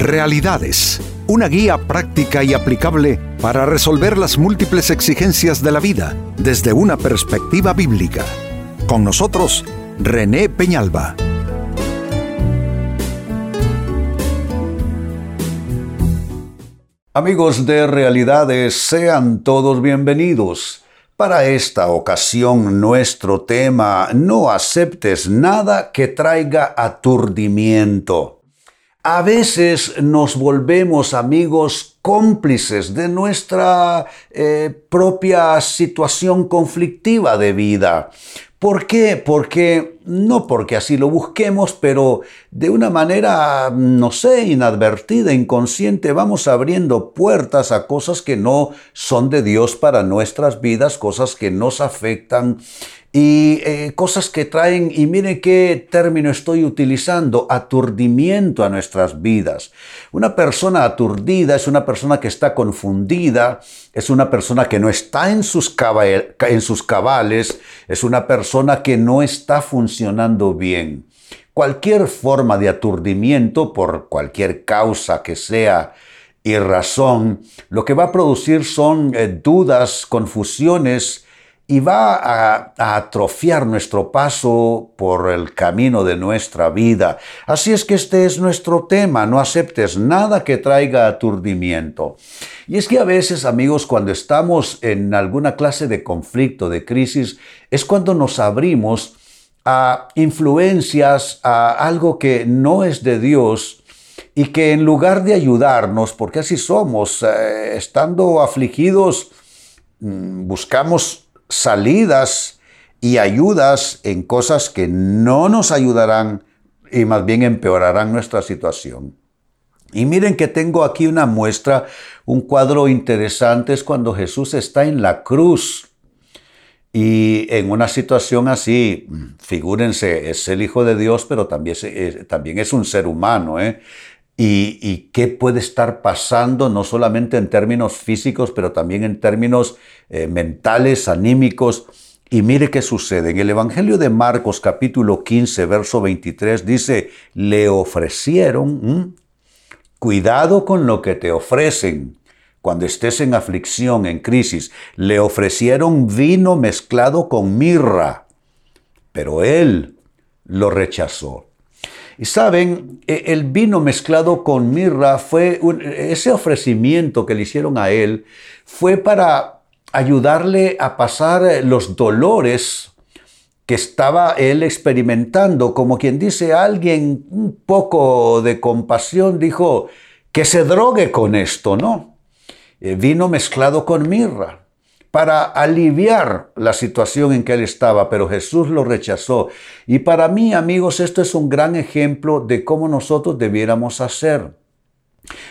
Realidades, una guía práctica y aplicable para resolver las múltiples exigencias de la vida desde una perspectiva bíblica. Con nosotros, René Peñalba. Amigos de Realidades, sean todos bienvenidos. Para esta ocasión nuestro tema, no aceptes nada que traiga aturdimiento. A veces nos volvemos amigos cómplices de nuestra eh, propia situación conflictiva de vida. ¿Por qué? Porque, no porque así lo busquemos, pero de una manera, no sé, inadvertida, inconsciente, vamos abriendo puertas a cosas que no son de Dios para nuestras vidas, cosas que nos afectan y eh, cosas que traen, y mire qué término estoy utilizando, aturdimiento a nuestras vidas. Una persona aturdida es una persona que está confundida, es una persona que no está en sus, en sus cabales, es una persona que no está funcionando bien. Cualquier forma de aturdimiento, por cualquier causa que sea, y razón, lo que va a producir son eh, dudas, confusiones, y va a, atrofiar nuestro paso por el camino de nuestra vida. Así es que este es nuestro tema, no aceptes nada que traiga aturdimiento. Y es que a veces, amigos, cuando estamos en alguna clase de conflicto, de crisis, es cuando nos abrimos a influencias, a algo que no es de Dios, y que en lugar de ayudarnos, porque así somos, eh, estando afligidos, mm, buscamos salidas y ayudas en cosas que no nos ayudarán y más bien empeorarán nuestra situación. Y miren que tengo aquí una muestra, un cuadro interesante es cuando Jesús está en la cruz. Y en una situación así, figúrense, es el Hijo de Dios, pero también es, también es un ser humano. ¿eh? Y, qué puede estar pasando, no solamente en términos físicos, pero también en términos eh, mentales, anímicos. Y mire qué sucede. En el Evangelio de Marcos capítulo 15, verso 23 dice, le ofrecieron, cuidado con lo que te ofrecen. Cuando estés en aflicción, en crisis, le ofrecieron vino mezclado con mirra, pero él lo rechazó. Y saben, e, el vino mezclado con mirra fue ese ofrecimiento que le hicieron a él fue para ayudarle a pasar los dolores que estaba él experimentando, como quien dice alguien un poco de compasión dijo que se drogue con esto, ¿no? Eh, vino mezclado con mirra para aliviar la situación en que él estaba, pero Jesús lo rechazó. Y para mí, amigos, esto es un gran ejemplo de cómo nosotros debiéramos hacer.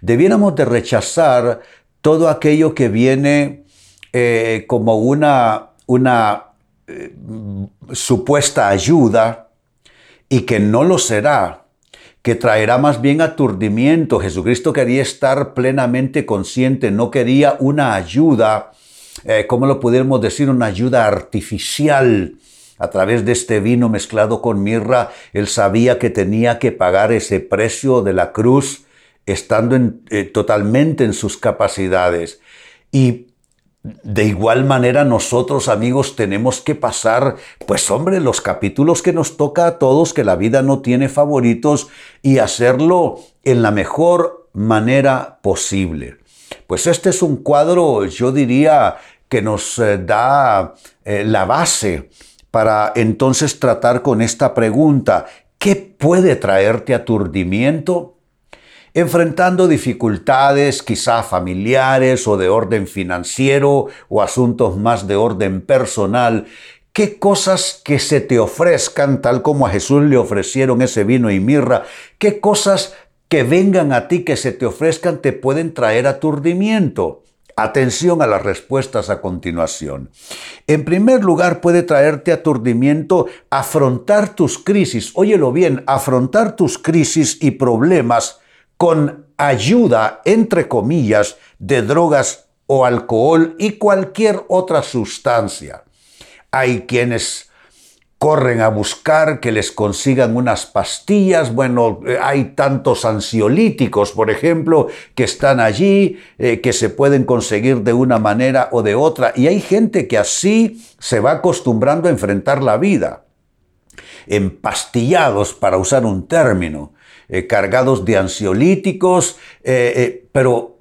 Debiéramos de rechazar todo aquello que viene eh, como una, eh, supuesta ayuda y que no lo será, que traerá más bien aturdimiento. Jesucristo quería estar plenamente consciente, no quería una ayuda eh, ¿cómo lo pudiéramos decir? Una ayuda artificial. A través de este vino mezclado con mirra, él sabía que tenía que pagar ese precio de la cruz, estando eh, totalmente en sus capacidades. Y de igual manera nosotros amigos tenemos que pasar, pues hombre, los capítulos que nos toca a todos, que la vida no tiene favoritos, y hacerlo en la mejor manera posible. Pues este es un cuadro, yo diría, que nos eh, da eh, la base para entonces tratar con esta pregunta, ¿qué puede traerte aturdimiento? Enfrentando dificultades quizá familiares o de orden financiero o asuntos más de orden personal, ¿Qué cosas que se te ofrezcan, tal como a Jesús le ofrecieron ese vino y mirra, qué cosas que vengan a ti, que se te ofrezcan, te pueden traer aturdimiento. Atención a las respuestas a continuación. En primer lugar, puede traerte aturdimiento afrontar tus crisis. Óyelo bien, afrontar tus crisis y problemas con ayuda, entre comillas, de drogas o alcohol y cualquier otra sustancia. Hay quienes corren a buscar que les consigan unas pastillas. Bueno, eh, hay tantos ansiolíticos, por ejemplo, que están allí, eh, que se pueden conseguir de una manera o de otra. Y hay gente que así se va acostumbrando a enfrentar la vida. Empastillados, para usar un término, eh, cargados de ansiolíticos, pero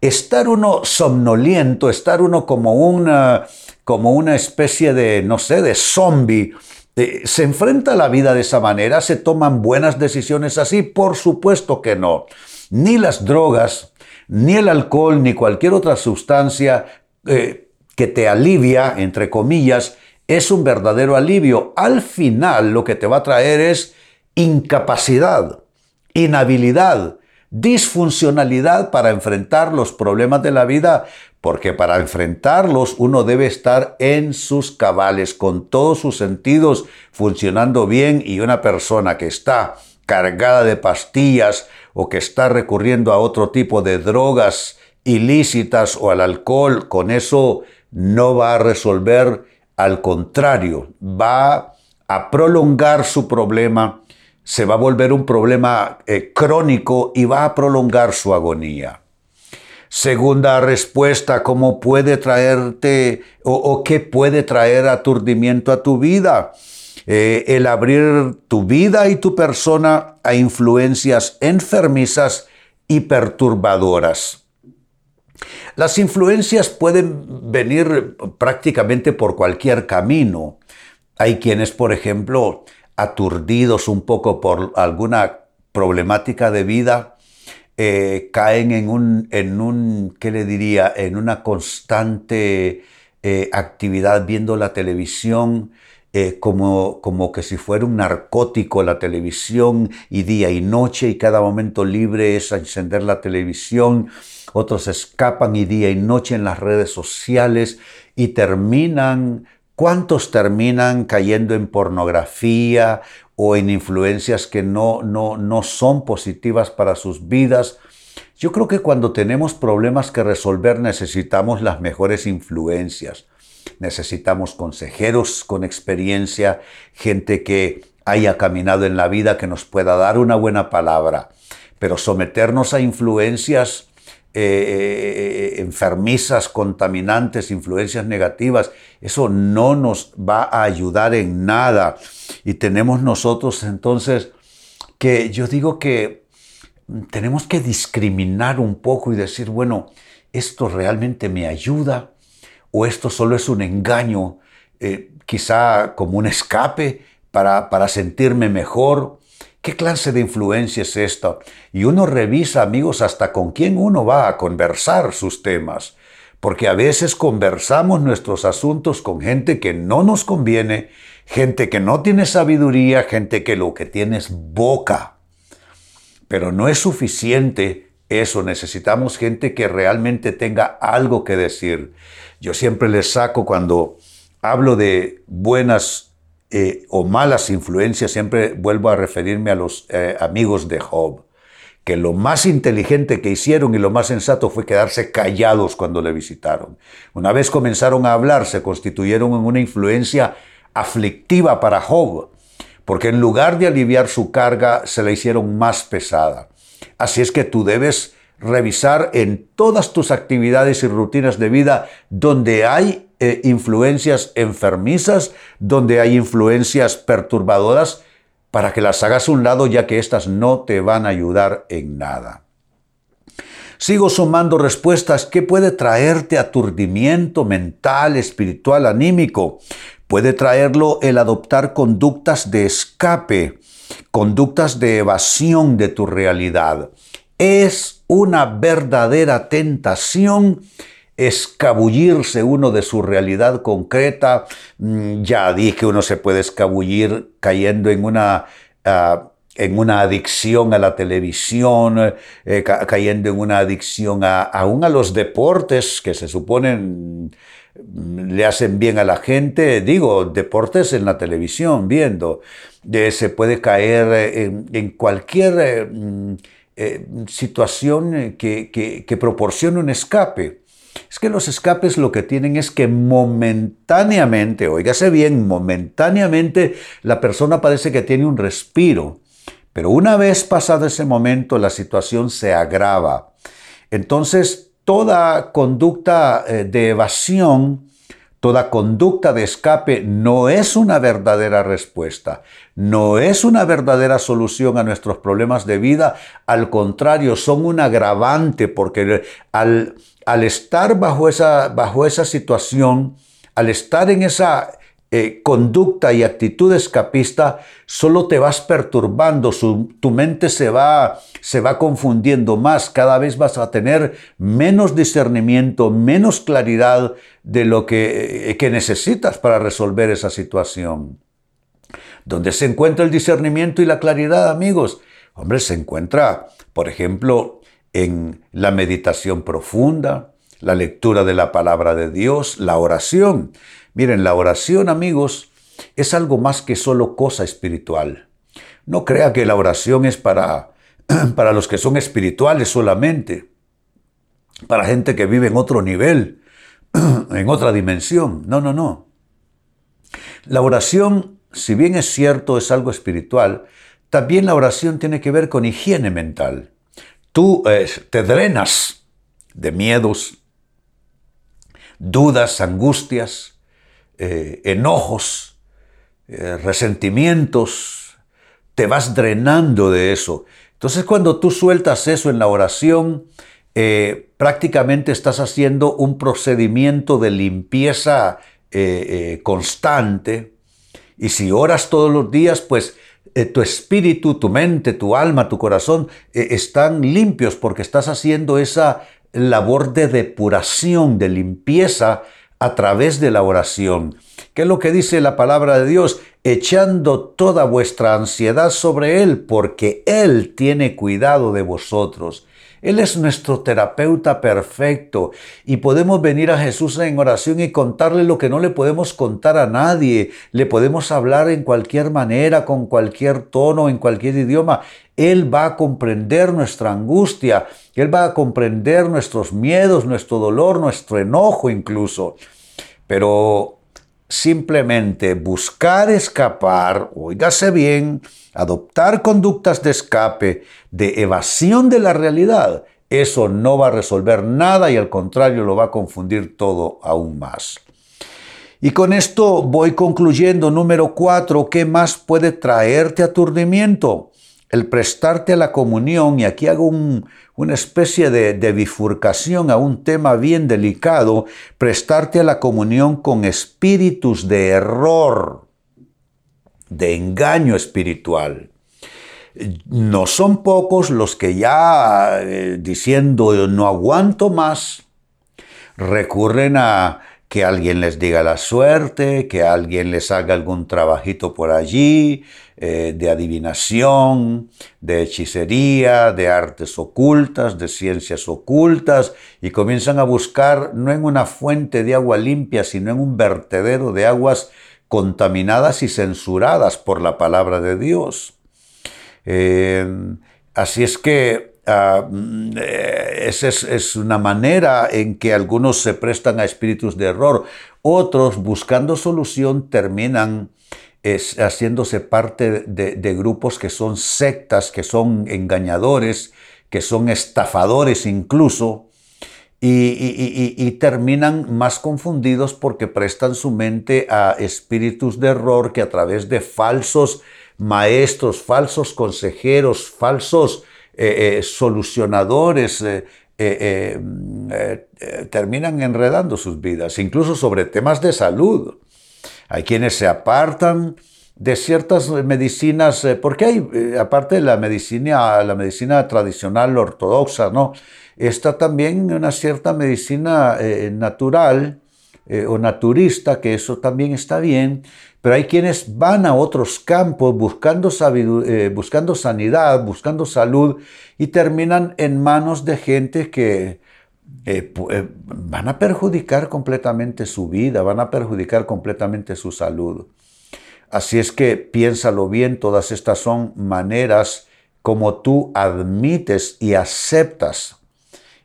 estar uno somnoliento, estar uno como una como una especie de, no sé, de zombie. Eh, ¿Se enfrenta a la vida de esa manera? ¿Se toman buenas decisiones así? Por supuesto que no. Ni las drogas, ni el alcohol, ni cualquier otra sustancia eh, que te alivia, entre comillas, es un verdadero alivio. Al final lo que te va a traer es incapacidad, inhabilidad, disfuncionalidad para enfrentar los problemas de la vida, porque para enfrentarlos uno debe estar en sus cabales, con todos sus sentidos funcionando bien y una persona que está cargada de pastillas o que está recurriendo a otro tipo de drogas ilícitas o al alcohol, con eso no va a resolver, al contrario, va a prolongar su problema se va a volver un problema eh, crónico y va a prolongar su agonía. Segunda respuesta, ¿cómo puede traerte o, qué puede traer aturdimiento a tu vida? Eh, el abrir tu vida y tu persona a influencias enfermizas y perturbadoras. Las influencias pueden venir prácticamente por cualquier camino. Hay quienes, por ejemplo, aturdidos un poco por alguna problemática de vida, eh, caen en un, en un, ¿qué le diría?, en una constante eh, actividad viendo la televisión, eh, como, como que si fuera un narcótico la televisión y día y noche y cada momento libre es encender la televisión. Otros escapan y día y noche en las redes sociales y terminan ¿Cuántos terminan cayendo en pornografía o en influencias que no, no, no son positivas para sus vidas? Yo creo que cuando tenemos problemas que resolver necesitamos las mejores influencias. Necesitamos consejeros con experiencia, gente que haya caminado en la vida, que nos pueda dar una buena palabra. Pero someternos a influencias eh, eh, eh, enfermizas, contaminantes, influencias negativas, eso no nos va a ayudar en nada. Y tenemos nosotros entonces que yo digo que tenemos que discriminar un poco y decir, bueno, esto realmente me ayuda o esto solo es un engaño, quizá como un escape para, para sentirme mejor ¿Qué clase de influencia es esta? Y uno revisa, amigos, hasta con quién uno va a conversar sus temas, porque a veces conversamos nuestros asuntos con gente que no nos conviene, gente que no tiene sabiduría, gente que lo que tiene es boca. Pero no es suficiente eso, necesitamos gente que realmente tenga algo que decir. Yo siempre les saco cuando hablo de buenas eh, o malas influencias, siempre vuelvo a referirme a los eh, amigos de Job, que lo más inteligente que hicieron y lo más sensato fue quedarse callados cuando le visitaron. Una vez comenzaron a hablar, se constituyeron en una influencia aflictiva para Job, porque en lugar de aliviar su carga, se la hicieron más pesada. Así es que tú debes revisar en todas tus actividades y rutinas de vida donde hay eh, influencias enfermizas, donde hay influencias perturbadoras, para que las hagas a un lado ya que éstas no te van a ayudar en nada. Sigo sumando respuestas. ¿Qué puede traerte aturdimiento mental, espiritual, anímico? Puede traerlo el adoptar conductas de escape, conductas de evasión de tu realidad. Es una verdadera tentación escabullirse uno de su realidad concreta. Mm, ya dije, uno se puede escabullir cayendo en una... Ah, en una adicción a la televisión, eh, cayendo en una adicción a, aún a los deportes que se suponen mm, le hacen bien a la gente, digo, deportes en la televisión, viendo, eh, se puede caer eh, en, cualquier mm, situación que, que, que proporcione un escape. Es que los escapes lo que tienen es que momentáneamente, oígase bien, momentáneamente la persona parece que tiene un respiro, pero una vez pasado ese momento la situación se agrava. Entonces, toda conducta eh, de evasión, toda conducta de escape no es una verdadera respuesta, no es una verdadera solución a nuestros problemas de vida, al contrario, son un agravante porque al, estar bajo esa, bajo esa situación, al estar en esa eh, conducta y actitud escapista, solo te vas perturbando, tu mente se va, se va confundiendo más, cada vez vas a tener menos discernimiento, menos claridad de lo que, eh, que necesitas para resolver esa situación. ¿Dónde se encuentra el discernimiento y la claridad, amigos? Hombre, se encuentra, por ejemplo, en la meditación profunda, la lectura de la palabra de Dios, la oración. Miren, la oración, amigos, es algo más que solo cosa espiritual. No crea que la oración es para, para los que son espirituales solamente, para gente que vive en otro nivel, en otra dimensión. No, no, no. La oración, si bien es cierto, es algo espiritual, también la oración tiene que ver con higiene mental. Tú eh, te drenas de miedos, dudas, angustias, eh, enojos, eh, resentimientos, te vas drenando de eso. Entonces cuando tú sueltas eso en la oración, eh, prácticamente estás haciendo un procedimiento de limpieza constante. Y si oras todos los días, pues tu espíritu, tu mente, tu alma, tu corazón están limpios porque estás haciendo esa labor de depuración, de limpieza a través de la oración. ¿Qué es lo que dice la palabra de Dios? Echando toda vuestra ansiedad sobre Él, porque Él tiene cuidado de vosotros. Él es nuestro terapeuta perfecto y podemos venir a Jesús en oración y contarle lo que no le podemos contar a nadie. Le podemos hablar en cualquier manera, con cualquier tono, en cualquier idioma. Él va a comprender nuestra angustia, Él va a comprender nuestros miedos, nuestro dolor, nuestro enojo incluso. Pero simplemente buscar escapar, oígase bien, adoptar conductas de escape, de evasión de la realidad, eso no va a resolver nada y al contrario lo va a confundir todo aún más. Y con esto voy concluyendo. Número cuatro, ¿qué más puede traerte aturdimiento? El prestarte a la comunión, y aquí hago un, una especie de, bifurcación a un tema bien delicado, prestarte a la comunión con espíritus de error, de engaño espiritual. No son pocos los que ya eh, diciendo no aguanto más, recurren a que alguien les diga la suerte, que alguien les haga algún trabajito por allí, eh, de adivinación, de hechicería, de artes ocultas, de ciencias ocultas, y comienzan a buscar no en una fuente de agua limpia, sino en un vertedero de aguas contaminadas y censuradas por la palabra de Dios. Eh, así es que Ah, mm, eh, esa es, una manera en que algunos se prestan a espíritus de error. Otros, buscando solución, terminan haciéndose parte de, grupos que son sectas, que son engañadores, que son estafadores incluso, y, terminan más confundidos porque prestan su mente a espíritus de error que a través de falsos maestros, falsos consejeros, falsos eh, eh, solucionadores eh, terminan enredando sus vidas, incluso sobre temas de salud. Hay quienes se apartan de ciertas medicinas, porque hay, aparte de la medicina, la medicina tradicional ortodoxa, ¿no? Está también una cierta medicina natural o naturista, que eso también está bien, pero hay quienes van a otros campos buscando, eh, buscando sanidad, buscando salud y terminan en manos de gente que eh, eh, van a perjudicar completamente su vida, van a perjudicar completamente su salud. Así es que piénsalo bien, todas estas son maneras como tú admites y aceptas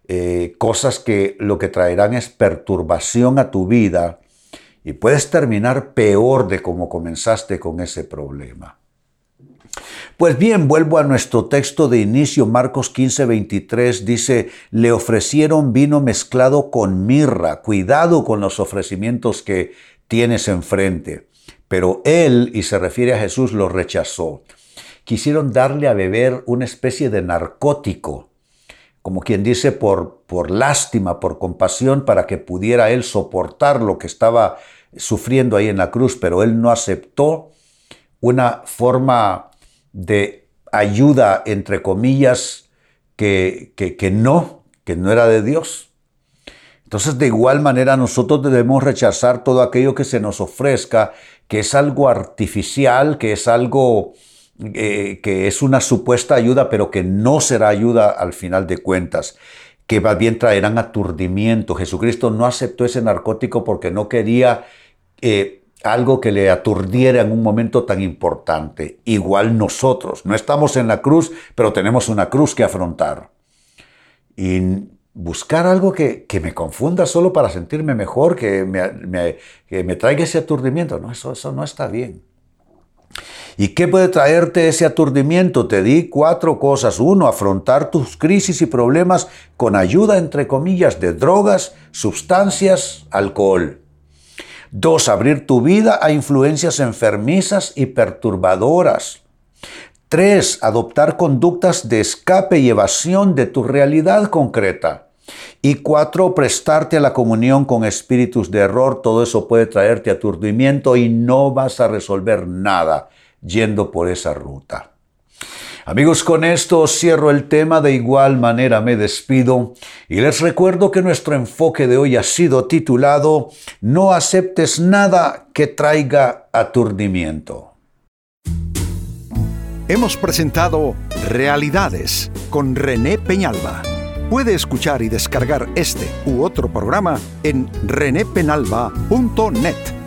eh, cosas que lo que traerán es perturbación a tu vida y puedes terminar peor de como comenzaste con ese problema. Pues bien, vuelvo a nuestro texto de inicio, Marcos 15, 23, dice, le ofrecieron vino mezclado con mirra, cuidado con los ofrecimientos que tienes enfrente. Pero él, y se refiere a Jesús, lo rechazó. Quisieron darle a beber una especie de narcótico, como quien dice, por, por lástima, por compasión, para que pudiera él soportar lo que estaba sufriendo ahí en la cruz, pero él no aceptó una forma de ayuda, entre comillas, que, que, no, que no era de Dios. Entonces, de igual manera, nosotros debemos rechazar todo aquello que se nos ofrezca, que es algo artificial, que es algo eh, que es una supuesta ayuda, pero que no será ayuda al final de cuentas, que más bien traerán aturdimiento. Jesucristo no aceptó ese narcótico porque no quería eh, algo que le aturdiera en un momento tan importante. Igual nosotros, no estamos en la cruz, pero tenemos una cruz que afrontar. Y buscar algo que, me confunda solo para sentirme mejor, que me, traiga ese aturdimiento, no, eso, eso no está bien. ¿Y qué puede traerte ese aturdimiento? Te di cuatro cosas. Uno, afrontar tus crisis y problemas con ayuda, entre comillas, de drogas, sustancias, alcohol. Dos, abrir tu vida a influencias enfermizas y perturbadoras. Tres, adoptar conductas de escape y evasión de tu realidad concreta. Y cuatro, prestarte a la comunión con espíritus de error. Todo eso puede traerte aturdimiento y no vas a resolver nada yendo por esa ruta. Amigos, con esto cierro el tema, de igual manera me despido y les recuerdo que nuestro enfoque de hoy ha sido titulado No aceptes nada que traiga aturdimiento. Hemos presentado Realidades con René Peñalba. Puede escuchar y descargar este u otro programa en renépenalba.net.